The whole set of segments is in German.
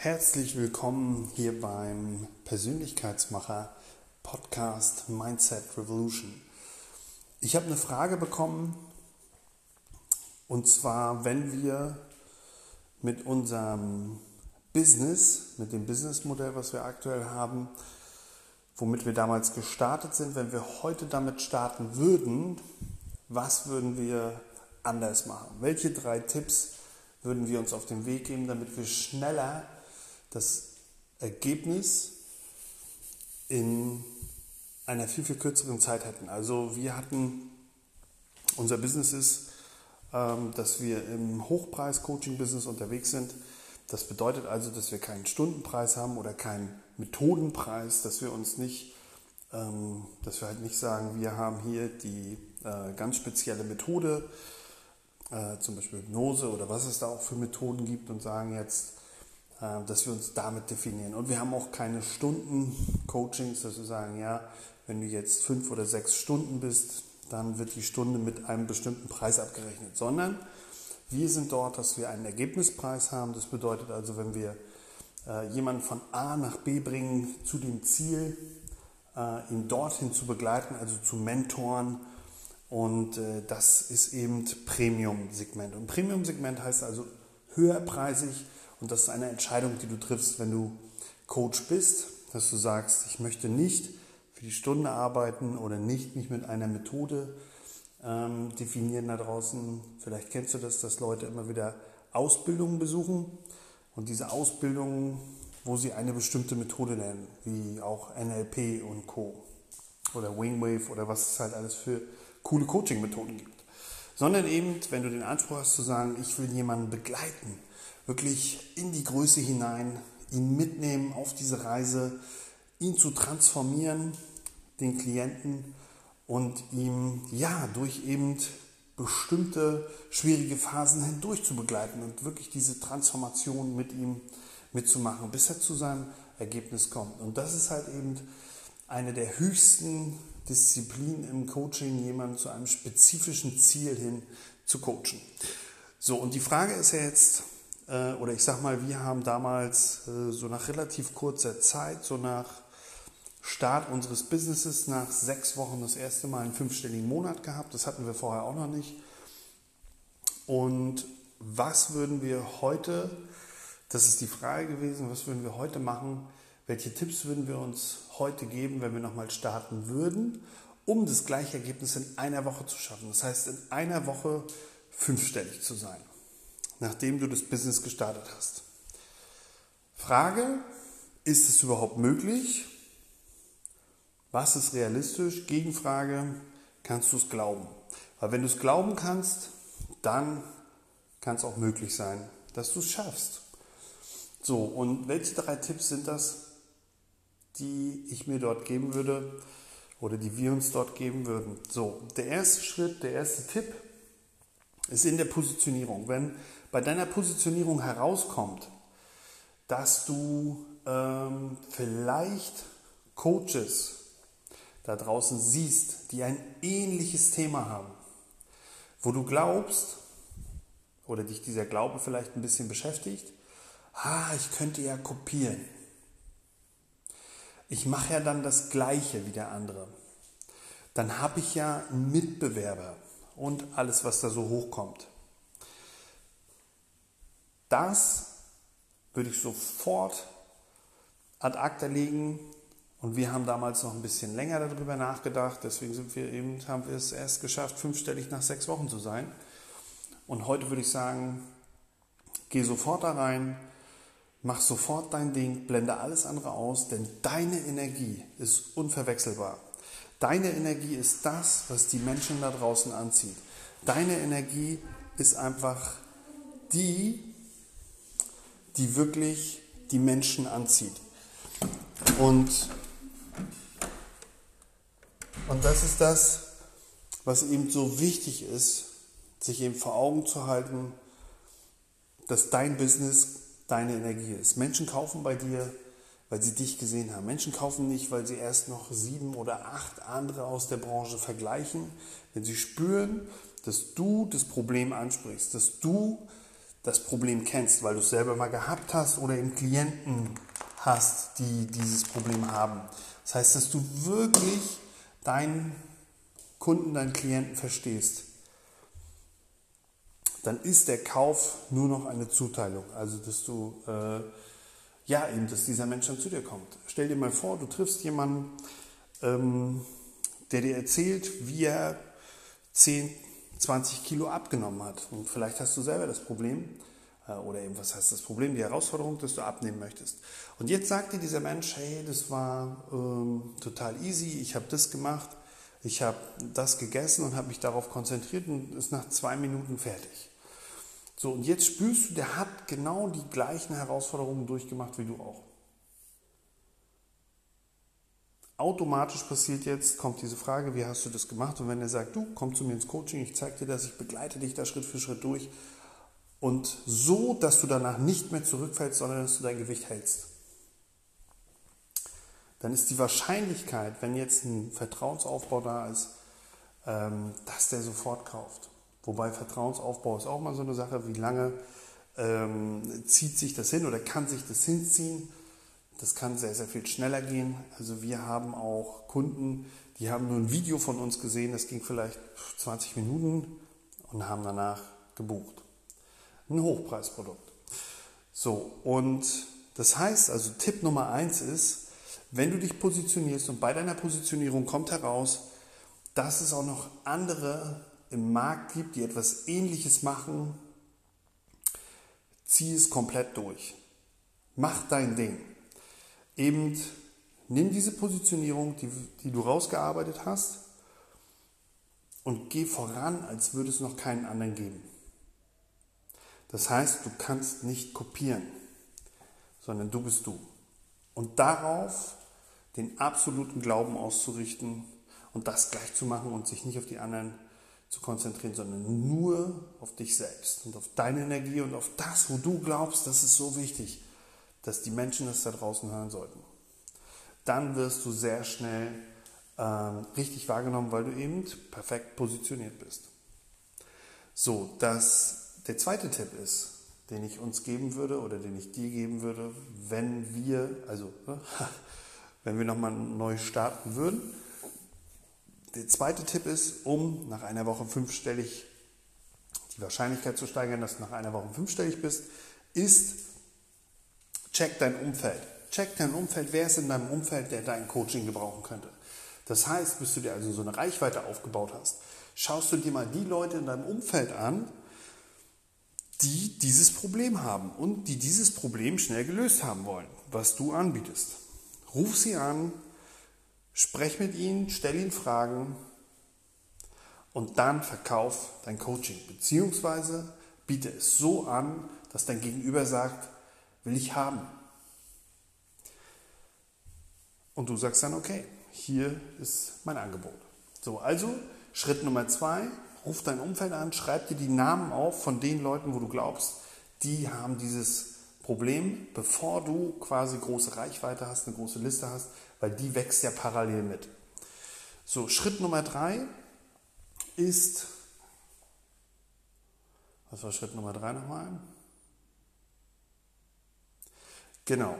Herzlich willkommen hier beim Persönlichkeitsmacher Podcast Mindset Revolution. Ich habe eine Frage bekommen und zwar, wenn wir mit unserem Business, mit dem Businessmodell, was wir aktuell haben, womit wir damals gestartet sind, wenn wir heute damit starten würden, was würden wir anders machen? Welche drei Tipps würden wir uns auf den Weg geben, damit wir schneller das Ergebnis in einer viel, viel kürzeren Zeit hätten. Also wir hatten, unser Business ist, ähm, dass wir im Hochpreis-Coaching-Business unterwegs sind. Das bedeutet also, dass wir keinen Stundenpreis haben oder keinen Methodenpreis, dass wir uns nicht, ähm, dass wir halt nicht sagen, wir haben hier die äh, ganz spezielle Methode, äh, zum Beispiel Hypnose oder was es da auch für Methoden gibt und sagen jetzt, dass wir uns damit definieren. Und wir haben auch keine Stunden-Coachings, dass wir sagen, ja, wenn du jetzt fünf oder sechs Stunden bist, dann wird die Stunde mit einem bestimmten Preis abgerechnet, sondern wir sind dort, dass wir einen Ergebnispreis haben. Das bedeutet also, wenn wir äh, jemanden von A nach B bringen zu dem Ziel, äh, ihn dorthin zu begleiten, also zu mentoren. Und äh, das ist eben Premium-Segment. Und Premium-Segment heißt also höherpreisig, und das ist eine Entscheidung, die du triffst, wenn du Coach bist, dass du sagst, ich möchte nicht für die Stunde arbeiten oder nicht mich mit einer Methode ähm, definieren da draußen. Vielleicht kennst du das, dass Leute immer wieder Ausbildungen besuchen und diese Ausbildungen, wo sie eine bestimmte Methode nennen, wie auch NLP und Co. oder Wingwave oder was es halt alles für coole Coaching-Methoden gibt. Sondern eben, wenn du den Anspruch hast zu sagen, ich will jemanden begleiten, wirklich in die Größe hinein, ihn mitnehmen auf diese Reise, ihn zu transformieren, den Klienten und ihm ja durch eben bestimmte schwierige Phasen hindurch zu begleiten und wirklich diese Transformation mit ihm mitzumachen, bis er zu seinem Ergebnis kommt. Und das ist halt eben eine der höchsten Disziplinen im Coaching, jemanden zu einem spezifischen Ziel hin zu coachen. So, und die Frage ist ja jetzt, äh, oder ich sag mal, wir haben damals äh, so nach relativ kurzer Zeit, so nach Start unseres Businesses, nach sechs Wochen das erste Mal einen fünfstelligen Monat gehabt. Das hatten wir vorher auch noch nicht. Und was würden wir heute, das ist die Frage gewesen, was würden wir heute machen? Welche Tipps würden wir uns heute geben, wenn wir nochmal starten würden, um das gleiche Ergebnis in einer Woche zu schaffen? Das heißt, in einer Woche fünfstellig zu sein nachdem du das Business gestartet hast. Frage, ist es überhaupt möglich? Was ist realistisch? Gegenfrage, kannst du es glauben? Weil wenn du es glauben kannst, dann kann es auch möglich sein, dass du es schaffst. So, und welche drei Tipps sind das, die ich mir dort geben würde oder die wir uns dort geben würden? So, der erste Schritt, der erste Tipp ist in der Positionierung. Wenn bei deiner Positionierung herauskommt, dass du ähm, vielleicht Coaches da draußen siehst, die ein ähnliches Thema haben, wo du glaubst oder dich dieser Glaube vielleicht ein bisschen beschäftigt, ah, ich könnte ja kopieren. Ich mache ja dann das Gleiche wie der andere. Dann habe ich ja einen Mitbewerber und alles, was da so hochkommt. Das würde ich sofort ad acta legen. Und wir haben damals noch ein bisschen länger darüber nachgedacht. Deswegen sind wir eben, haben wir es erst geschafft, fünfstellig nach sechs Wochen zu sein. Und heute würde ich sagen, geh sofort da rein, mach sofort dein Ding, blende alles andere aus, denn deine Energie ist unverwechselbar. Deine Energie ist das, was die Menschen da draußen anzieht. Deine Energie ist einfach die, die wirklich die Menschen anzieht. Und, und das ist das, was eben so wichtig ist, sich eben vor Augen zu halten, dass dein Business deine Energie ist. Menschen kaufen bei dir, weil sie dich gesehen haben. Menschen kaufen nicht, weil sie erst noch sieben oder acht andere aus der Branche vergleichen, wenn sie spüren, dass du das Problem ansprichst, dass du das Problem kennst, weil du es selber mal gehabt hast oder eben Klienten hast, die dieses Problem haben. Das heißt, dass du wirklich deinen Kunden, deinen Klienten verstehst. Dann ist der Kauf nur noch eine Zuteilung. Also, dass du, äh, ja, eben, dass dieser Mensch dann zu dir kommt. Stell dir mal vor, du triffst jemanden, ähm, der dir erzählt, wie er 10, 20 Kilo abgenommen hat. Und vielleicht hast du selber das Problem, äh, oder eben, was heißt das Problem, die Herausforderung, dass du abnehmen möchtest. Und jetzt sagt dir dieser Mensch, hey, das war ähm, total easy, ich habe das gemacht, ich habe das gegessen und habe mich darauf konzentriert und ist nach zwei Minuten fertig. So, und jetzt spürst du, der hat genau die gleichen Herausforderungen durchgemacht wie du auch. Automatisch passiert jetzt, kommt diese Frage, wie hast du das gemacht? Und wenn er sagt, du, komm zu mir ins Coaching, ich zeige dir das, ich begleite dich da Schritt für Schritt durch, und so, dass du danach nicht mehr zurückfällst, sondern dass du dein Gewicht hältst. Dann ist die Wahrscheinlichkeit, wenn jetzt ein Vertrauensaufbau da ist, ähm, dass der sofort kauft. Wobei Vertrauensaufbau ist auch mal so eine Sache, wie lange ähm, zieht sich das hin oder kann sich das hinziehen. Das kann sehr, sehr viel schneller gehen. Also wir haben auch Kunden, die haben nur ein Video von uns gesehen, das ging vielleicht 20 Minuten und haben danach gebucht ein Hochpreisprodukt. So, und das heißt also, Tipp Nummer eins ist, wenn du dich positionierst und bei deiner Positionierung kommt heraus, dass es auch noch andere im Markt gibt, die etwas Ähnliches machen, zieh es komplett durch. Mach dein Ding. Eben nimm diese Positionierung, die, die du rausgearbeitet hast, und geh voran, als würde es noch keinen anderen geben. Das heißt, du kannst nicht kopieren, sondern du bist du. Und darauf den absoluten Glauben auszurichten und das gleich zu machen und sich nicht auf die anderen zu konzentrieren, sondern nur auf dich selbst und auf deine Energie und auf das, wo du glaubst, das ist so wichtig, dass die Menschen das da draußen hören sollten. Dann wirst du sehr schnell äh, richtig wahrgenommen, weil du eben perfekt positioniert bist. So, das der zweite Tipp ist, den ich uns geben würde oder den ich dir geben würde, wenn wir, also ne, wenn wir nochmal neu starten würden. Der zweite Tipp ist, um nach einer Woche fünfstellig die Wahrscheinlichkeit zu steigern, dass du nach einer Woche fünfstellig bist, ist, check dein Umfeld. Check dein Umfeld, wer ist in deinem Umfeld, der dein Coaching gebrauchen könnte. Das heißt, bis du dir also so eine Reichweite aufgebaut hast, schaust du dir mal die Leute in deinem Umfeld an, die dieses Problem haben und die dieses Problem schnell gelöst haben wollen, was du anbietest. Ruf sie an, sprech mit ihnen, stell ihnen Fragen und dann verkauf dein Coaching. Beziehungsweise biete es so an, dass dein Gegenüber sagt, will ich haben. Und du sagst dann, okay, hier ist mein Angebot. So, also Schritt Nummer zwei, Ruf dein Umfeld an, schreib dir die Namen auf von den Leuten, wo du glaubst, die haben dieses Problem, bevor du quasi große Reichweite hast, eine große Liste hast, weil die wächst ja parallel mit. So, Schritt Nummer drei ist, was war Schritt Nummer drei nochmal? Genau.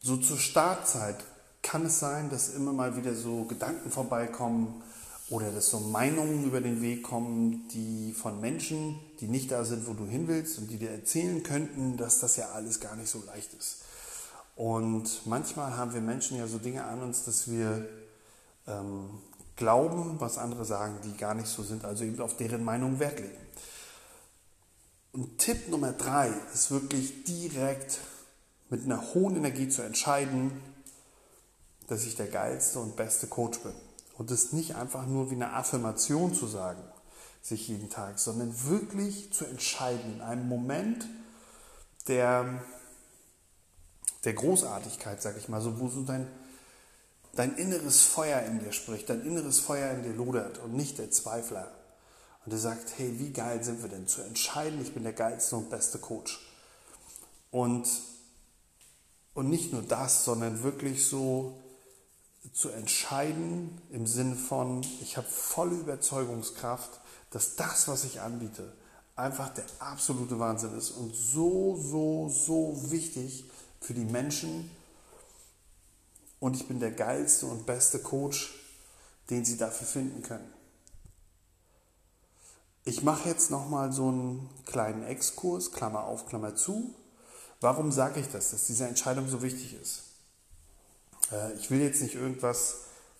So zur Startzeit kann es sein, dass immer mal wieder so Gedanken vorbeikommen oder dass so Meinungen über den Weg kommen, die von Menschen, die nicht da sind, wo du hin willst und die dir erzählen könnten, dass das ja alles gar nicht so leicht ist. Und manchmal haben wir Menschen ja so Dinge an uns, dass wir ähm, glauben, was andere sagen, die gar nicht so sind, also eben auf deren Meinung Wert legen. Und Tipp Nummer drei ist wirklich direkt mit einer hohen Energie zu entscheiden, dass ich der geilste und beste Coach bin. Und es nicht einfach nur wie eine Affirmation zu sagen, sich jeden Tag, sondern wirklich zu entscheiden in einem Moment der, der Großartigkeit, sag ich mal, so, wo so dein, dein inneres Feuer in dir spricht, dein inneres Feuer in dir lodert und nicht der Zweifler. Und er sagt, hey, wie geil sind wir denn? Zu entscheiden, ich bin der geilste und beste Coach. Und, und nicht nur das, sondern wirklich so zu entscheiden im Sinne von, ich habe volle Überzeugungskraft, dass das, was ich anbiete, einfach der absolute Wahnsinn ist und so, so, so wichtig für die Menschen. Und ich bin der geilste und beste Coach, den sie dafür finden können. Ich mache jetzt nochmal so einen kleinen Exkurs, Klammer auf, Klammer zu. Warum sage ich das, dass diese Entscheidung so wichtig ist? Äh, ich will jetzt nicht irgendwas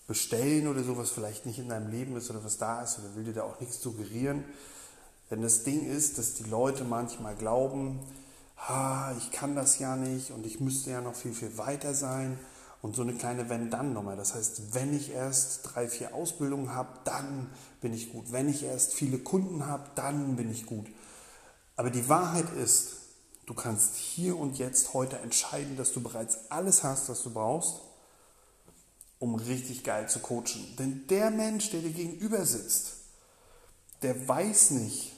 bestellen oder so, was vielleicht nicht in deinem Leben ist oder was da ist oder will dir da auch nichts suggerieren. Denn das Ding ist, dass die Leute manchmal glauben, ha, ich kann das ja nicht und ich müsste ja noch viel, viel weiter sein. Und so eine kleine Wenn-Dann-Nummer. Das heißt, wenn ich erst drei, vier Ausbildungen habe, dann bin ich gut. Wenn ich erst viele Kunden habe, dann bin ich gut. Aber die Wahrheit ist, du kannst hier und jetzt heute entscheiden, dass du bereits alles hast, was du brauchst, um richtig geil zu coachen. Denn der Mensch, der dir gegenüber sitzt, der weiß nicht,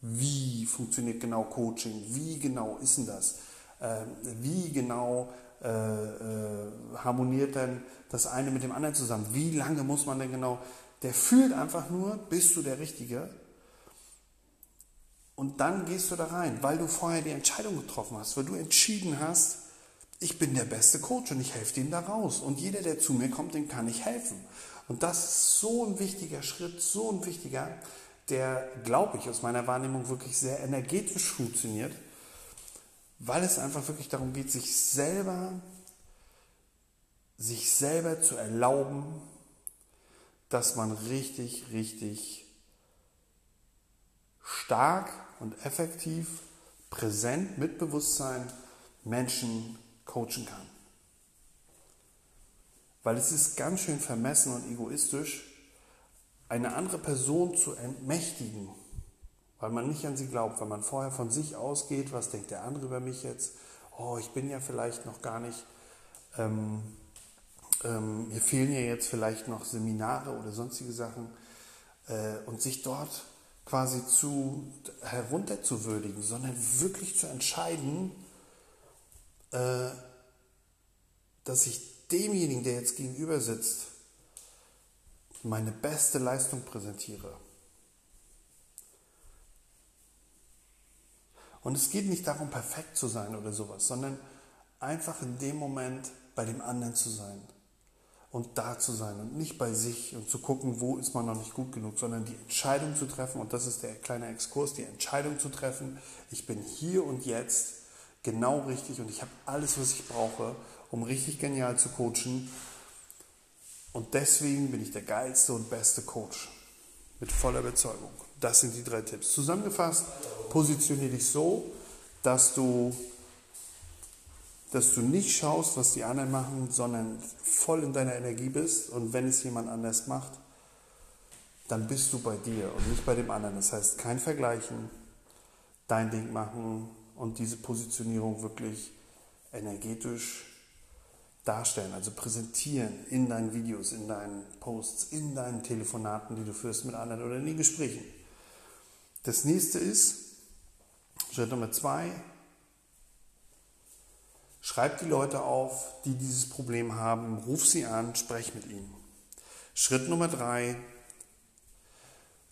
wie funktioniert genau Coaching, wie genau ist denn das, äh, wie genau äh, äh, harmoniert denn das eine mit dem anderen zusammen, wie lange muss man denn genau, der fühlt einfach nur, bist du der Richtige und dann gehst du da rein, weil du vorher die Entscheidung getroffen hast, weil du entschieden hast, ich bin der beste Coach und ich helfe ihm da raus. Und jeder, der zu mir kommt, dem kann ich helfen. Und das ist so ein wichtiger Schritt, so ein wichtiger, der, glaube ich, aus meiner Wahrnehmung wirklich sehr energetisch funktioniert, weil es einfach wirklich darum geht, sich selber, sich selber zu erlauben, dass man richtig, richtig stark und effektiv, präsent, mit Bewusstsein Menschen coachen kann. Weil es ist ganz schön vermessen und egoistisch, eine andere Person zu entmächtigen, weil man nicht an sie glaubt, weil man vorher von sich ausgeht, was denkt der andere über mich jetzt, oh, ich bin ja vielleicht noch gar nicht, ähm, ähm, mir fehlen ja jetzt vielleicht noch Seminare oder sonstige Sachen äh, und sich dort quasi zu herunterzuwürdigen, sondern wirklich zu entscheiden, äh, dass ich demjenigen, der jetzt gegenüber sitzt, meine beste Leistung präsentiere. Und es geht nicht darum, perfekt zu sein oder sowas, sondern einfach in dem Moment bei dem anderen zu sein und da zu sein und nicht bei sich und zu gucken, wo ist man noch nicht gut genug, sondern die Entscheidung zu treffen, und das ist der kleine Exkurs, die Entscheidung zu treffen, ich bin hier und jetzt genau richtig und ich habe alles, was ich brauche, um richtig genial zu coachen. Und deswegen bin ich der geilste und beste Coach. Mit voller Überzeugung. Das sind die drei Tipps. Zusammengefasst, positioniere dich so, dass du, dass du nicht schaust, was die anderen machen, sondern voll in deiner Energie bist. Und wenn es jemand anders macht, dann bist du bei dir und nicht bei dem anderen. Das heißt, kein Vergleichen, dein Ding machen, und diese Positionierung wirklich energetisch darstellen, also präsentieren in deinen Videos, in deinen Posts, in deinen Telefonaten, die du führst mit anderen oder in den Gesprächen. Das nächste ist, Schritt Nummer zwei, schreib die Leute auf, die dieses Problem haben, ruf sie an, sprech mit ihnen. Schritt Nummer drei,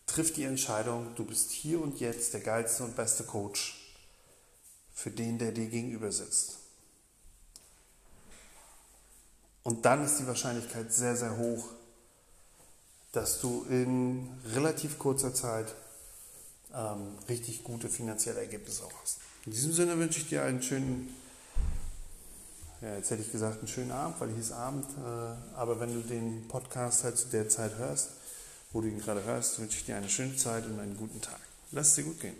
triff die Entscheidung, du bist hier und jetzt der geilste und beste Coach für den, der dir gegenüber sitzt. Und dann ist die Wahrscheinlichkeit sehr, sehr hoch, dass du in relativ kurzer Zeit ähm, richtig gute finanzielle Ergebnisse auch hast. In diesem Sinne wünsche ich dir einen schönen, ja, jetzt hätte ich gesagt, einen schönen Abend, weil hier ist Abend, äh, aber wenn du den Podcast halt zu der Zeit hörst, wo du ihn gerade hörst, wünsche ich dir eine schöne Zeit und einen guten Tag. Lass es dir gut gehen.